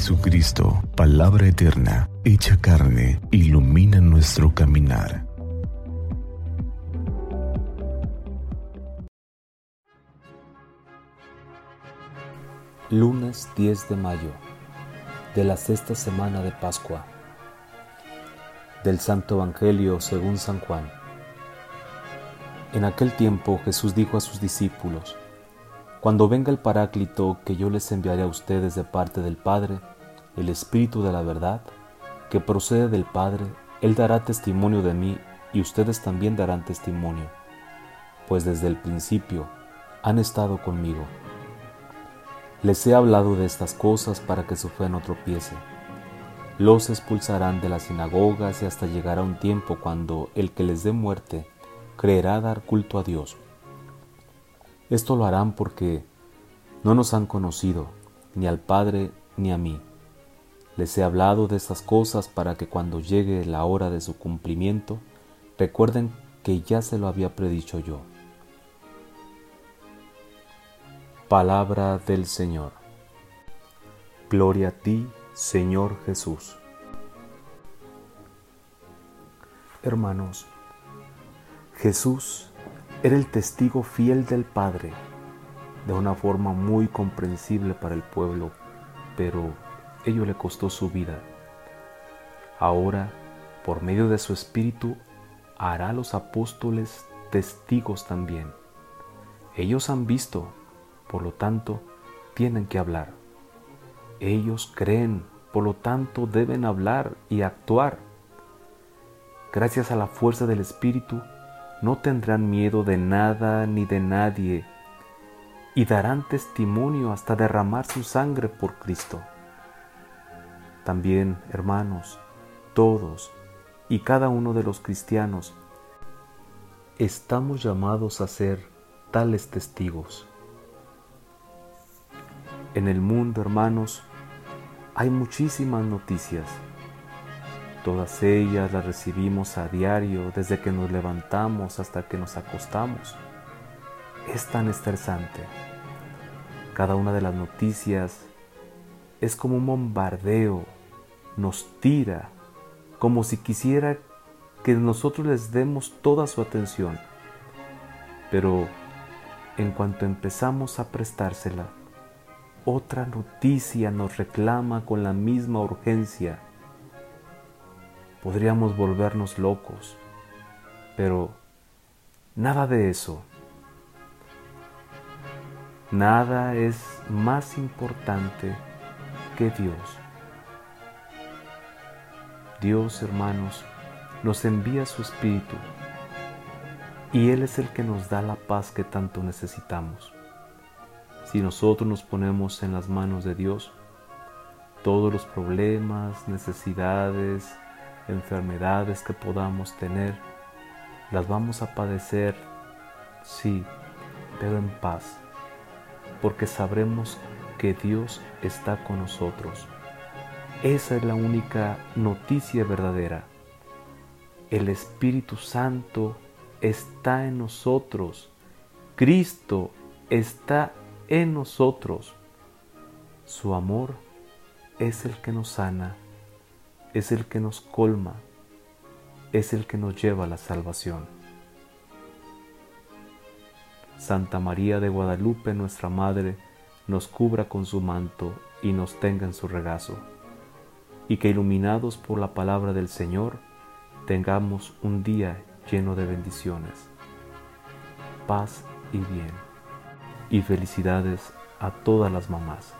Jesucristo, palabra eterna, hecha carne, ilumina nuestro caminar. Lunes 10 de mayo de la sexta semana de Pascua del Santo Evangelio según San Juan. En aquel tiempo Jesús dijo a sus discípulos, Cuando venga el Paráclito que yo les enviaré a ustedes de parte del Padre, el Espíritu de la verdad, que procede del Padre, Él dará testimonio de mí y ustedes también darán testimonio, pues desde el principio han estado conmigo. Les he hablado de estas cosas para que su fe no tropiece. Los expulsarán de las sinagogas y hasta llegará un tiempo cuando el que les dé muerte creerá dar culto a Dios. Esto lo harán porque no nos han conocido, ni al Padre ni a mí. Les he hablado de estas cosas para que cuando llegue la hora de su cumplimiento, recuerden que ya se lo había predicho yo. Palabra del Señor. Gloria a ti, Señor Jesús. Hermanos, Jesús era el testigo fiel del Padre de una forma muy comprensible para el pueblo, pero ello le costó su vida. Ahora, por medio de su Espíritu, hará los apóstoles testigos también. Ellos han visto por lo tanto, tienen que hablar. Ellos creen, por lo tanto, deben hablar y actuar. Gracias a la fuerza del Espíritu, no tendrán miedo de nada ni de nadie y darán testimonio hasta derramar su sangre por Cristo. También, hermanos, todos y cada uno de los cristianos estamos llamados a ser tales testigos. En el mundo, hermanos, hay muchísimas noticias. Todas ellas las recibimos a diario desde que nos levantamos hasta que nos acostamos. Es tan estresante. Cada una de las noticias es como un bombardeo, nos tira, como si quisiera que nosotros les demos toda su atención. Pero en cuanto empezamos a prestársela, otra noticia nos reclama con la misma urgencia. Podríamos volvernos locos, pero nada de eso. Nada es más importante Dios. Dios, hermanos, nos envía su Espíritu y Él es el que nos da la paz que tanto necesitamos. Si nosotros nos ponemos en las manos de Dios, todos los problemas, necesidades, enfermedades que podamos tener, las vamos a padecer, sí, pero en paz, porque sabremos que Dios está con nosotros. Esa es la única noticia verdadera. El Espíritu Santo está en nosotros. Cristo está en nosotros. Su amor es el que nos sana, es el que nos colma, es el que nos lleva a la salvación. Santa María de Guadalupe, nuestra Madre, nos cubra con su manto y nos tenga en su regazo, y que iluminados por la palabra del Señor, tengamos un día lleno de bendiciones, paz y bien y felicidades a todas las mamás.